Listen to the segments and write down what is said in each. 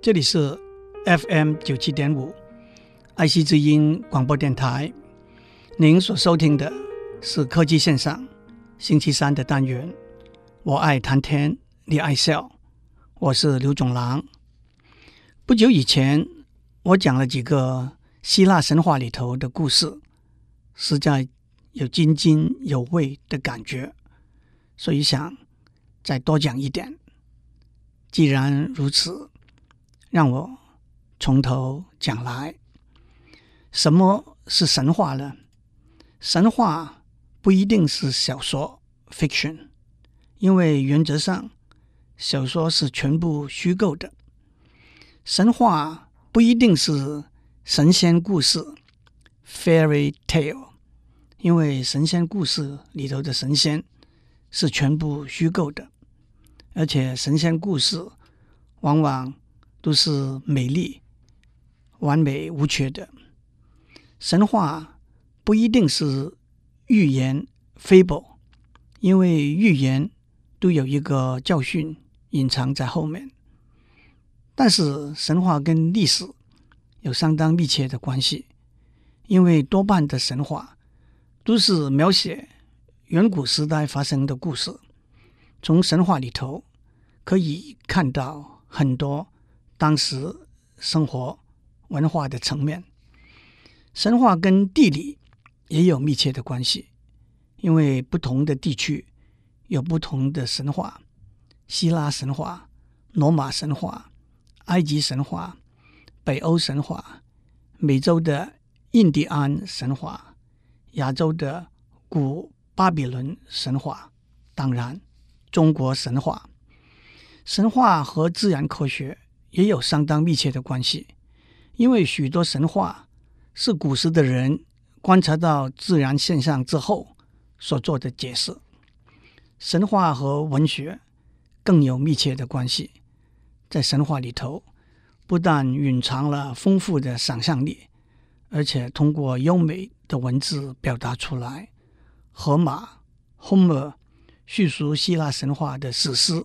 这里是 FM 九七点五爱惜之音广播电台。您所收听的是科技线上星期三的单元。我爱谈天，你爱笑，我是刘总郎。不久以前，我讲了几个希腊神话里头的故事，实在有津津有味的感觉，所以想再多讲一点。既然如此，让我从头讲来。什么是神话呢？神话不一定是小说 （fiction），因为原则上小说是全部虚构的。神话不一定是神仙故事 （fairy tale），因为神仙故事里头的神仙是全部虚构的。而且神仙故事往往都是美丽、完美无缺的。神话不一定是预言 （fable），因为预言都有一个教训隐藏在后面。但是神话跟历史有相当密切的关系，因为多半的神话都是描写远古时代发生的故事。从神话里头，可以看到很多当时生活文化的层面。神话跟地理也有密切的关系，因为不同的地区有不同的神话。希腊神话、罗马神话、埃及神话、北欧神话、美洲的印第安神话、亚洲的古巴比伦神话，当然中国神话。神话和自然科学也有相当密切的关系，因为许多神话是古时的人观察到自然现象之后所做的解释。神话和文学更有密切的关系，在神话里头，不但蕴藏了丰富的想象力，而且通过优美的文字表达出来。荷马 （Homer） 叙述希腊神话的史诗。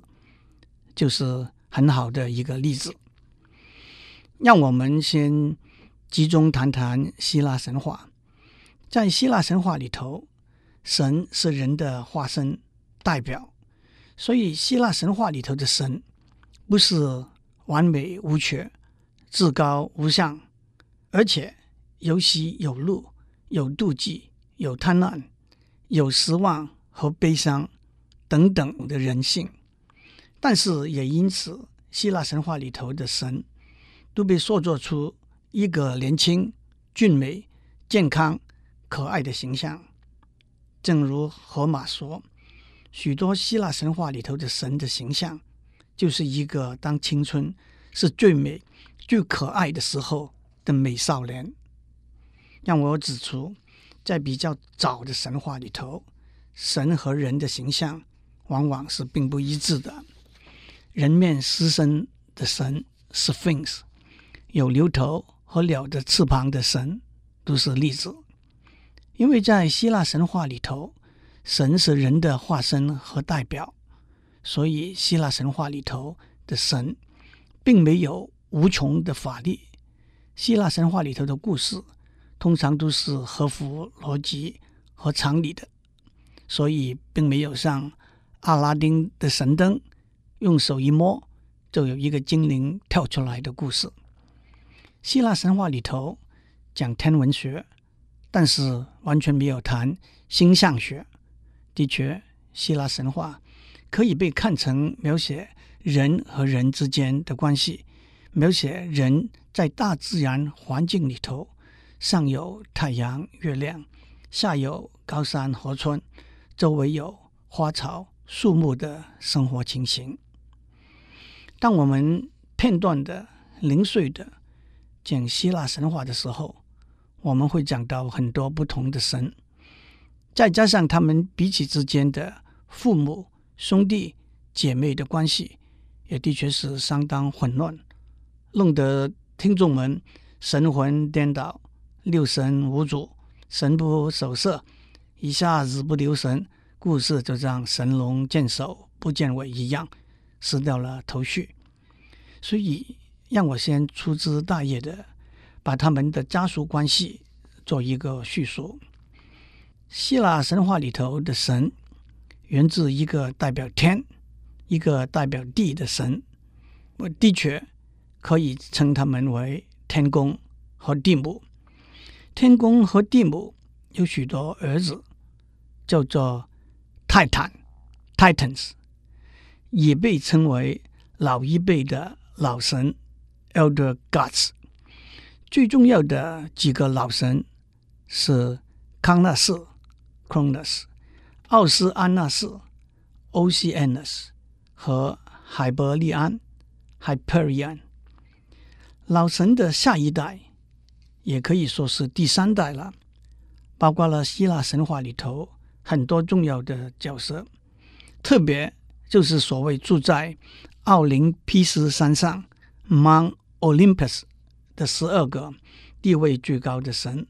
就是很好的一个例子。让我们先集中谈谈希腊神话。在希腊神话里头，神是人的化身代表，所以希腊神话里头的神不是完美无缺、至高无上，而且有喜有怒、有妒忌、有贪婪、有失望和悲伤等等的人性。但是也因此，希腊神话里头的神都被塑造出一个年轻、俊美、健康、可爱的形象。正如荷马说，许多希腊神话里头的神的形象，就是一个当青春是最美、最可爱的时候的美少年。让我指出，在比较早的神话里头，神和人的形象往往是并不一致的。人面狮身的神 Sphinx，有牛头和鸟的翅膀的神都是例子。因为在希腊神话里头，神是人的化身和代表，所以希腊神话里头的神并没有无穷的法力。希腊神话里头的故事通常都是合乎逻辑和常理的，所以并没有像阿拉丁的神灯。用手一摸，就有一个精灵跳出来的故事。希腊神话里头讲天文学，但是完全没有谈星象学。的确，希腊神话可以被看成描写人和人之间的关系，描写人在大自然环境里头，上有太阳、月亮，下有高山、河川，周围有花草、树木的生活情形。当我们片段的、零碎的讲希腊神话的时候，我们会讲到很多不同的神，再加上他们彼此之间的父母、兄弟、姐妹的关系，也的确是相当混乱，弄得听众们神魂颠倒、六神无主、神不守舍，一下子不留神，故事就像神龙见首不见尾一样。失掉了头绪，所以让我先粗枝大叶的把他们的家属关系做一个叙述。希腊神话里头的神源自一个代表天、一个代表地的神，我的确可以称他们为天公和地母。天公和地母有许多儿子，叫做泰坦 （Titans），也被称为老一辈的老神 （Elder Gods）。最重要的几个老神是康纳斯 （Cronus）、奥斯安纳斯 （Oceanus） 和海伯利安 （Hyperion）。老神的下一代。也可以说是第三代了，包括了希腊神话里头很多重要的角色，特别就是所谓住在奥林匹斯山上 （Mount Olympus） 的十二个地位最高的神。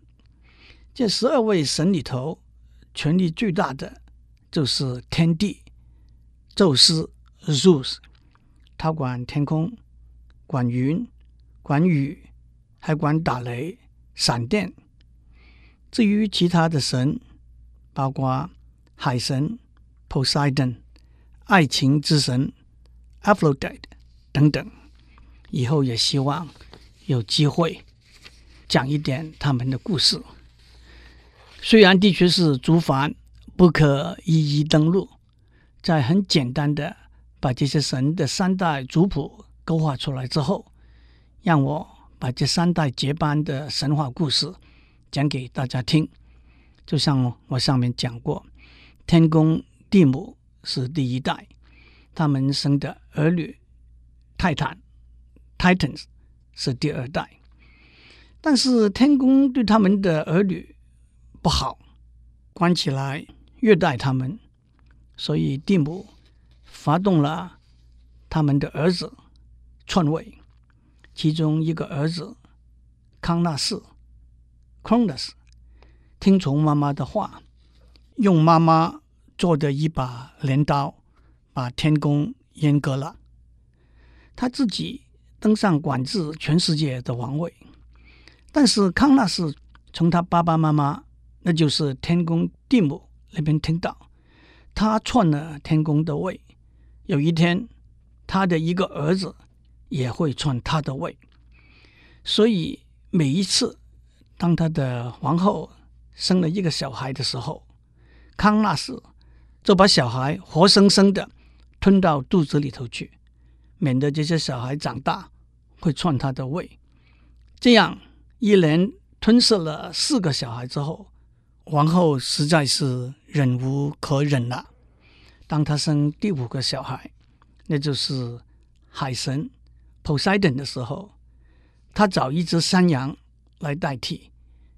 这十二位神里头，权力最大的就是天帝宙斯 （Zeus），他管天空，管云，管雨，还管打雷。闪电。至于其他的神，包括海神 Poseidon、爱情之神 Aphrodite 等等，以后也希望有机会讲一点他们的故事。虽然的确是族繁，不可一一登录，在很简单的把这些神的三代族谱勾画出来之后，让我。把这三代结班的神话故事讲给大家听，就像我上面讲过，天公地母是第一代，他们生的儿女泰坦 （Titans） 是第二代，但是天公对他们的儿女不好，关起来虐待他们，所以蒂姆发动了他们的儿子篡位。其中一个儿子康纳斯 （Cronus） 听从妈妈的话，用妈妈做的一把镰刀把天宫阉割了。他自己登上管制全世界的王位，但是康纳斯从他爸爸妈妈，那就是天公地母那边听到，他篡了天宫的位。有一天，他的一个儿子。也会篡他的位，所以每一次当他的皇后生了一个小孩的时候，康纳斯就把小孩活生生的吞到肚子里头去，免得这些小孩长大会串他的胃。这样一连吞噬了四个小孩之后，皇后实在是忍无可忍了。当他生第五个小孩，那就是海神。Poseidon 的时候，他找一只山羊来代替，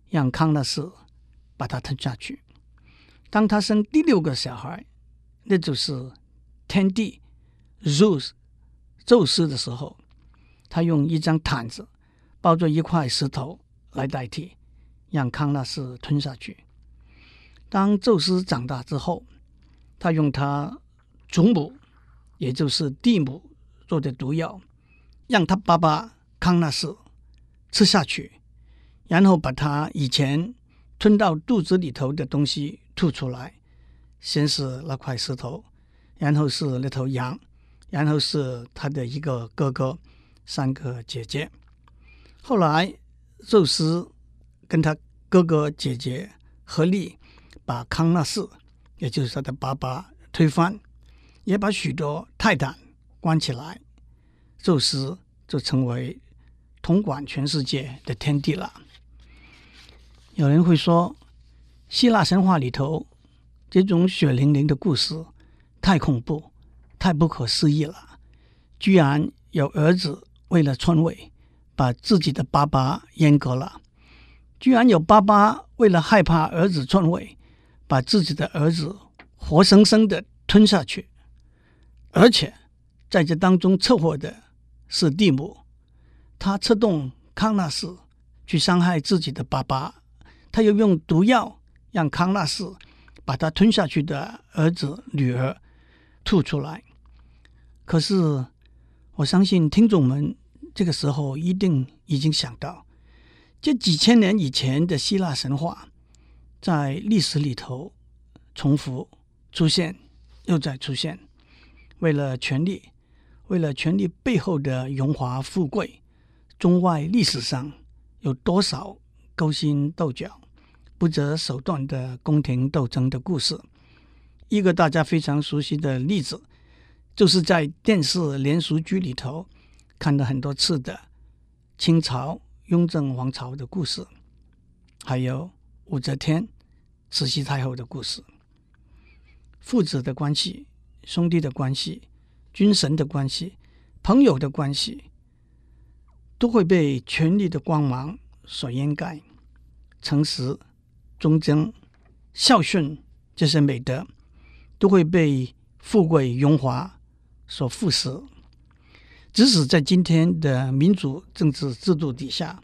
让康纳斯把它吞下去。当他生第六个小孩，那就是天帝 Zeus 宙斯的时候，他用一张毯子包着一块石头来代替，让康纳斯吞下去。当宙斯长大之后，他用他祖母，也就是地母做的毒药。让他爸爸康纳斯吃下去，然后把他以前吞到肚子里头的东西吐出来。先是那块石头，然后是那头羊，然后是他的一个哥哥，三个姐姐。后来宙斯跟他哥哥姐姐合力把康纳斯，也就是他的爸爸推翻，也把许多泰坦关起来。宙斯就成为统管全世界的天帝了。有人会说，希腊神话里头这种血淋淋的故事太恐怖、太不可思议了。居然有儿子为了篡位，把自己的爸爸阉割了；居然有爸爸为了害怕儿子篡位，把自己的儿子活生生的吞下去。而且在这当中策划的。是蒂姆，他策动康纳斯去伤害自己的爸爸，他又用毒药让康纳斯把他吞下去的儿子女儿吐出来。可是，我相信听众们这个时候一定已经想到，这几千年以前的希腊神话，在历史里头重复出现，又再出现。为了权力，为了权力背后的荣华富贵，中外历史上有多少勾心斗角、不择手段的宫廷斗争的故事？一个大家非常熟悉的例子，就是在电视连续剧里头看了很多次的清朝雍正王朝的故事，还有武则天、慈禧太后的故事，父子的关系、兄弟的关系、君臣的关系、朋友的关系，都会被权力的光芒所掩盖。诚实、忠贞、孝顺这些美德。都会被富贵荣华所腐蚀。即使在今天的民主政治制度底下，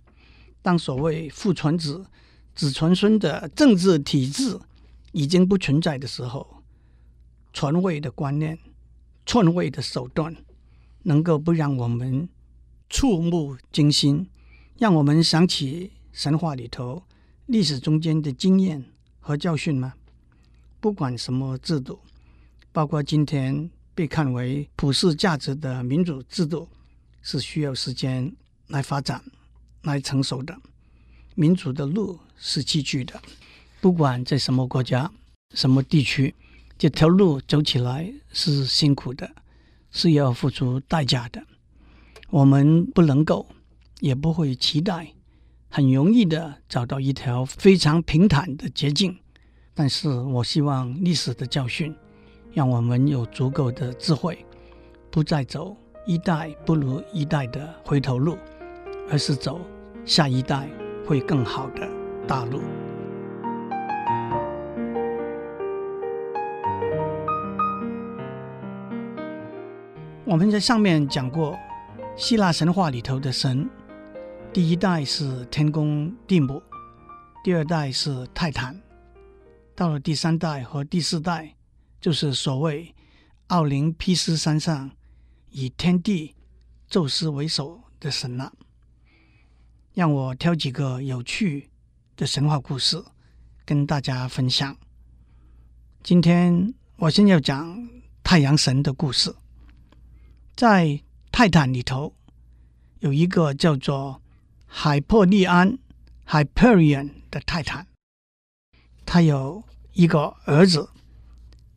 当所谓父传子、子传孙的政治体制已经不存在的时候，传位的观念、篡位的手段，能够不让我们触目惊心，让我们想起神话里头历史中间的经验和教训吗？不管什么制度，包括今天被看为普世价值的民主制度，是需要时间来发展、来成熟的。民主的路是崎岖的，不管在什么国家、什么地区，这条路走起来是辛苦的，是要付出代价的。我们不能够，也不会期待很容易的找到一条非常平坦的捷径。但是我希望历史的教训，让我们有足够的智慧，不再走一代不如一代的回头路，而是走下一代会更好的大路。我们在上面讲过，希腊神话里头的神，第一代是天公地母，第二代是泰坦。到了第三代和第四代，就是所谓奥林匹斯山上以天帝宙斯为首的神了。让我挑几个有趣的神话故事跟大家分享。今天我先要讲太阳神的故事。在泰坦里头有一个叫做海珀利安 （Hyperion） 的泰坦。他有一个儿子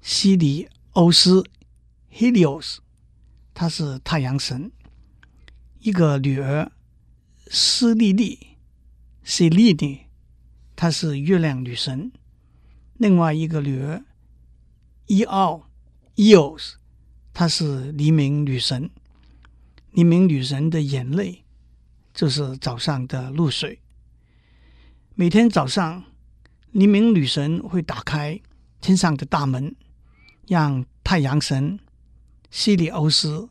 西里欧斯 （Helios），他是太阳神；一个女儿斯利利 （Selene），她是月亮女神；另外一个女儿伊奥 （Eos），她是黎明女神。黎明女神的眼泪就是早上的露水，每天早上。黎明女神会打开天上的大门，让太阳神西里欧斯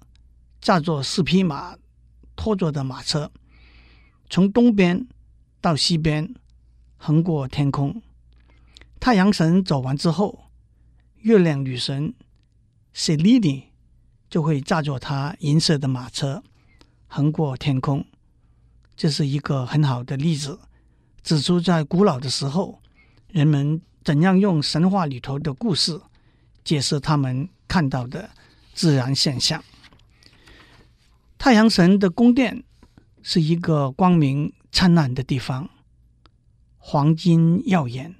驾着四匹马拖着的马车，从东边到西边横过天空。太阳神走完之后，月亮女神塞利尼就会驾着她银色的马车横过天空。这是一个很好的例子，指出在古老的时候。人们怎样用神话里头的故事解释他们看到的自然现象？太阳神的宫殿是一个光明灿烂的地方，黄金耀眼，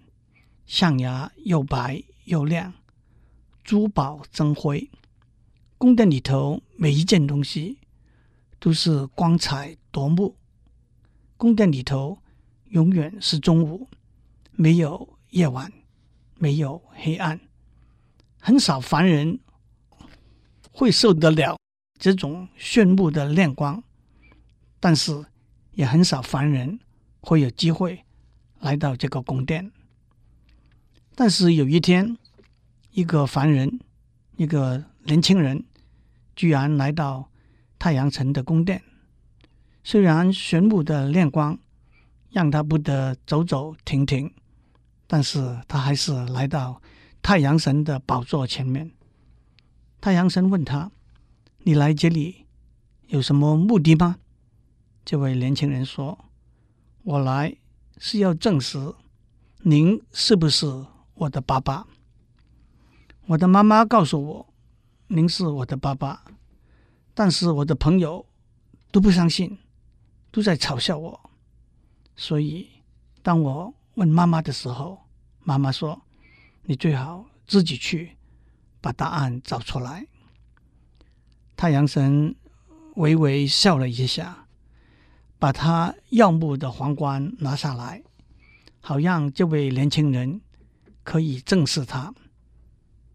象牙又白又亮，珠宝争辉。宫殿里头每一件东西都是光彩夺目。宫殿里头永远是中午。没有夜晚，没有黑暗，很少凡人会受得了这种炫目的亮光，但是也很少凡人会有机会来到这个宫殿。但是有一天，一个凡人，一个年轻人，居然来到太阳城的宫殿，虽然玄武的亮光让他不得走走停停。但是他还是来到太阳神的宝座前面。太阳神问他：“你来这里有什么目的吗？”这位年轻人说：“我来是要证实您是不是我的爸爸。我的妈妈告诉我，您是我的爸爸，但是我的朋友都不相信，都在嘲笑我。所以，当我问妈妈的时候，妈妈说：‘你最好自己去把答案找出来。’太阳神微微笑了一下，把他耀目的皇冠拿下来，好让这位年轻人可以正视他。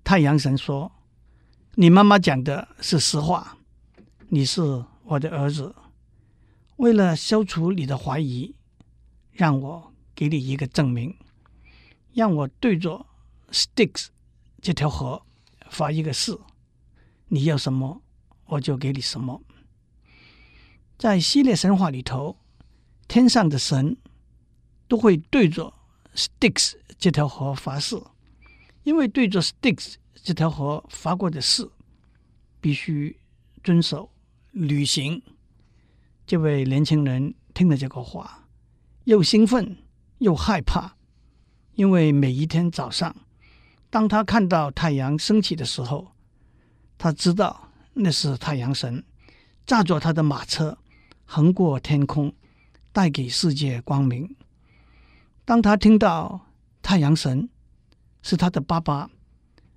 太阳神说：“你妈妈讲的是实话，你是我的儿子。为了消除你的怀疑，让我给你一个证明，让我对着 Styx 这条河发一个誓，你要什么，我就给你什么。”在希腊神话里头，天上的神都会对着 Styx 这条河发誓。因为对着 Styx 这条河发过的誓，必须遵守履行。这位年轻人听了这个话，又兴奋又害怕，因为每一天早上，当他看到太阳升起的时候，他知道那是太阳神驾着他的马车横过天空，带给世界光明。当他听到太阳神，是他的爸爸，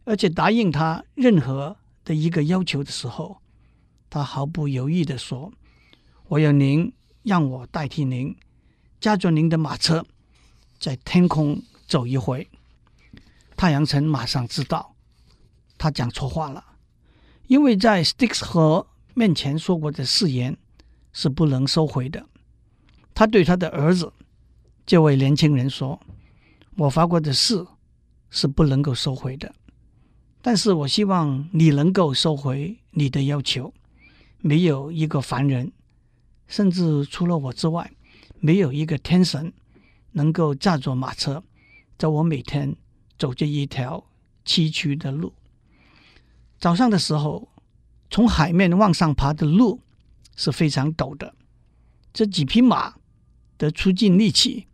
而且答应他任何的一个要求的时候，他毫不犹豫地说：“我要您让我代替您，驾着您的马车，在天空走一回。”太阳神马上知道他讲错话了，因为在 Styx 河面前说过的誓言是不能收回的。他对他的儿子这位年轻人说：“我发过的誓。”是不能够收回的，但是我希望你能够收回你的要求。没有一个凡人，甚至除了我之外，没有一个天神能够驾着马车，在我每天走这一条崎岖的路。早上的时候，从海面往上爬的路是非常陡的，这几匹马得出尽力气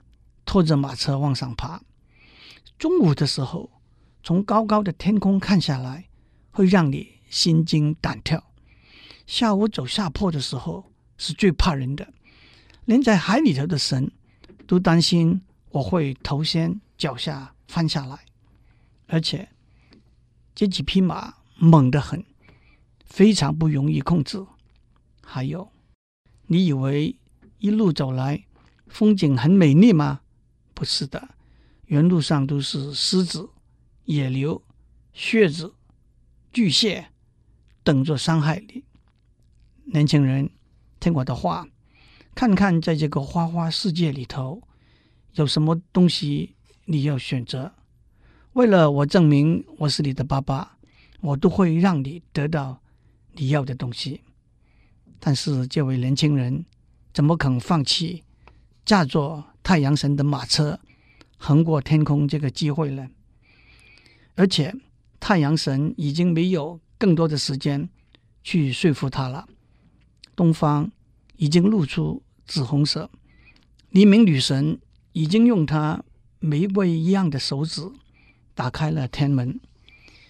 拖着马车往上爬。中午的时候，从高高的天空看下来，会让你心惊胆跳。下午走下坡的时候，是最怕人的，连在海里头的神都担心我会头先脚下翻下来。而且这几匹马猛得很，非常不容易控制。还有，你以为一路走来风景很美丽吗？不是的。原路上都是狮子、野牛、蝎子、巨蟹，等着伤害你。年轻人，听我的话，看看在这个花花世界里头，有什么东西你要选择。为了我证明我是你的爸爸，我都会让你得到你要的东西。但是这位年轻人怎么肯放弃驾着太阳神的马车？横过天空这个机会呢，而且太阳神已经没有更多的时间去说服他了。东方已经露出紫红色，黎明女神已经用她玫瑰一样的手指打开了天门，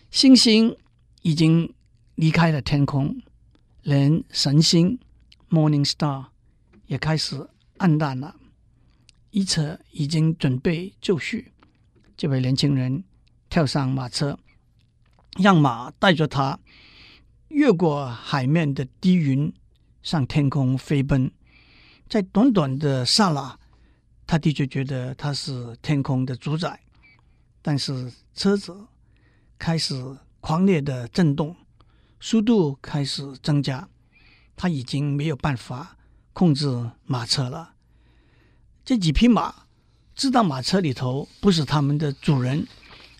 星星已经离开了天空，连神星 Morning Star 也开始暗淡了。一切已经准备就绪，这位年轻人跳上马车，让马带着他越过海面的低云，向天空飞奔。在短短的刹那，他的确觉得他是天空的主宰。但是车子开始狂烈的震动，速度开始增加，他已经没有办法控制马车了。这几匹马知道马车里头不是他们的主人，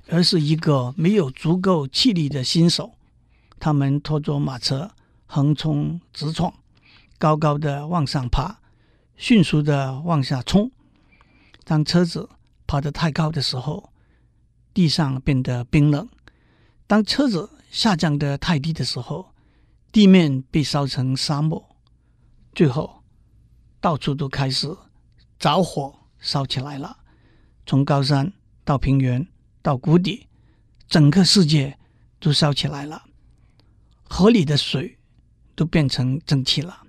而是一个没有足够气力的新手。他们拖着马车横冲直撞，高高的往上爬，迅速的往下冲。当车子爬得太高的时候，地上变得冰冷；当车子下降得太低的时候，地面被烧成沙漠。最后，到处都开始着火烧起来了，从高山到平原到谷底，整个世界都烧起来了，河里的水都变成蒸汽了。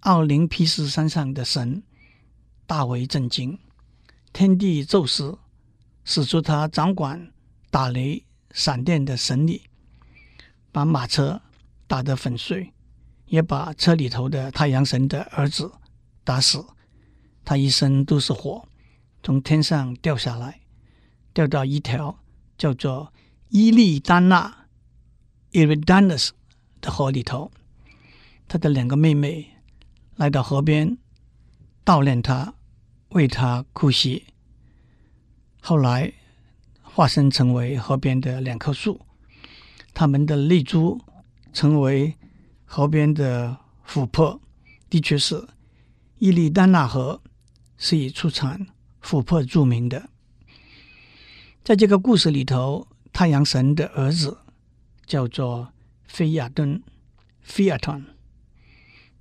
奥林匹斯山上的神大为震惊，天帝宙斯使出他掌管打雷闪电的神力，把马车打得粉碎。也把车里头的太阳神的儿子打死，他一身都是火，从天上掉下来，掉到一条叫做伊利丹娜 （Eridanus） 的河里头。他的两个妹妹来到河边悼念他，为他哭泣。后来化身成为河边的两棵树，他们的泪珠成为。河边的琥珀，的确是伊利丹纳河是以出产琥珀著名的。在这个故事里头，太阳神的儿子叫做菲亚顿菲亚顿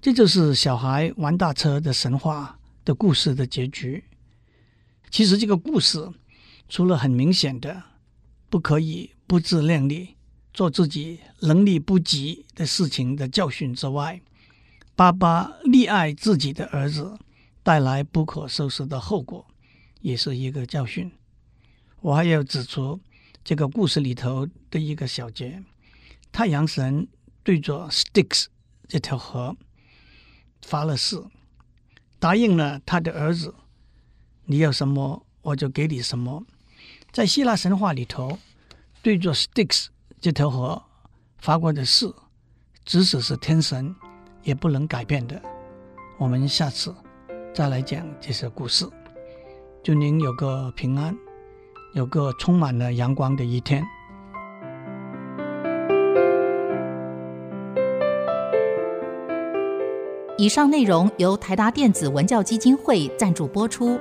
这就是小孩玩大车的神话的故事的结局。其实这个故事除了很明显的不可以不自量力。做自己能力不及的事情的教训之外，爸爸溺爱自己的儿子带来不可收拾的后果，也是一个教训。我还要指出这个故事里头的一个小节：太阳神对着 Styx 这条河发了誓，答应了他的儿子，你要什么我就给你什么。在希腊神话里头，对着 Styx。这条河发过的誓，即使是天神也不能改变的。我们下次再来讲这些故事。祝您有个平安，有个充满了阳光的一天。以上内容由台达电子文教基金会赞助播出。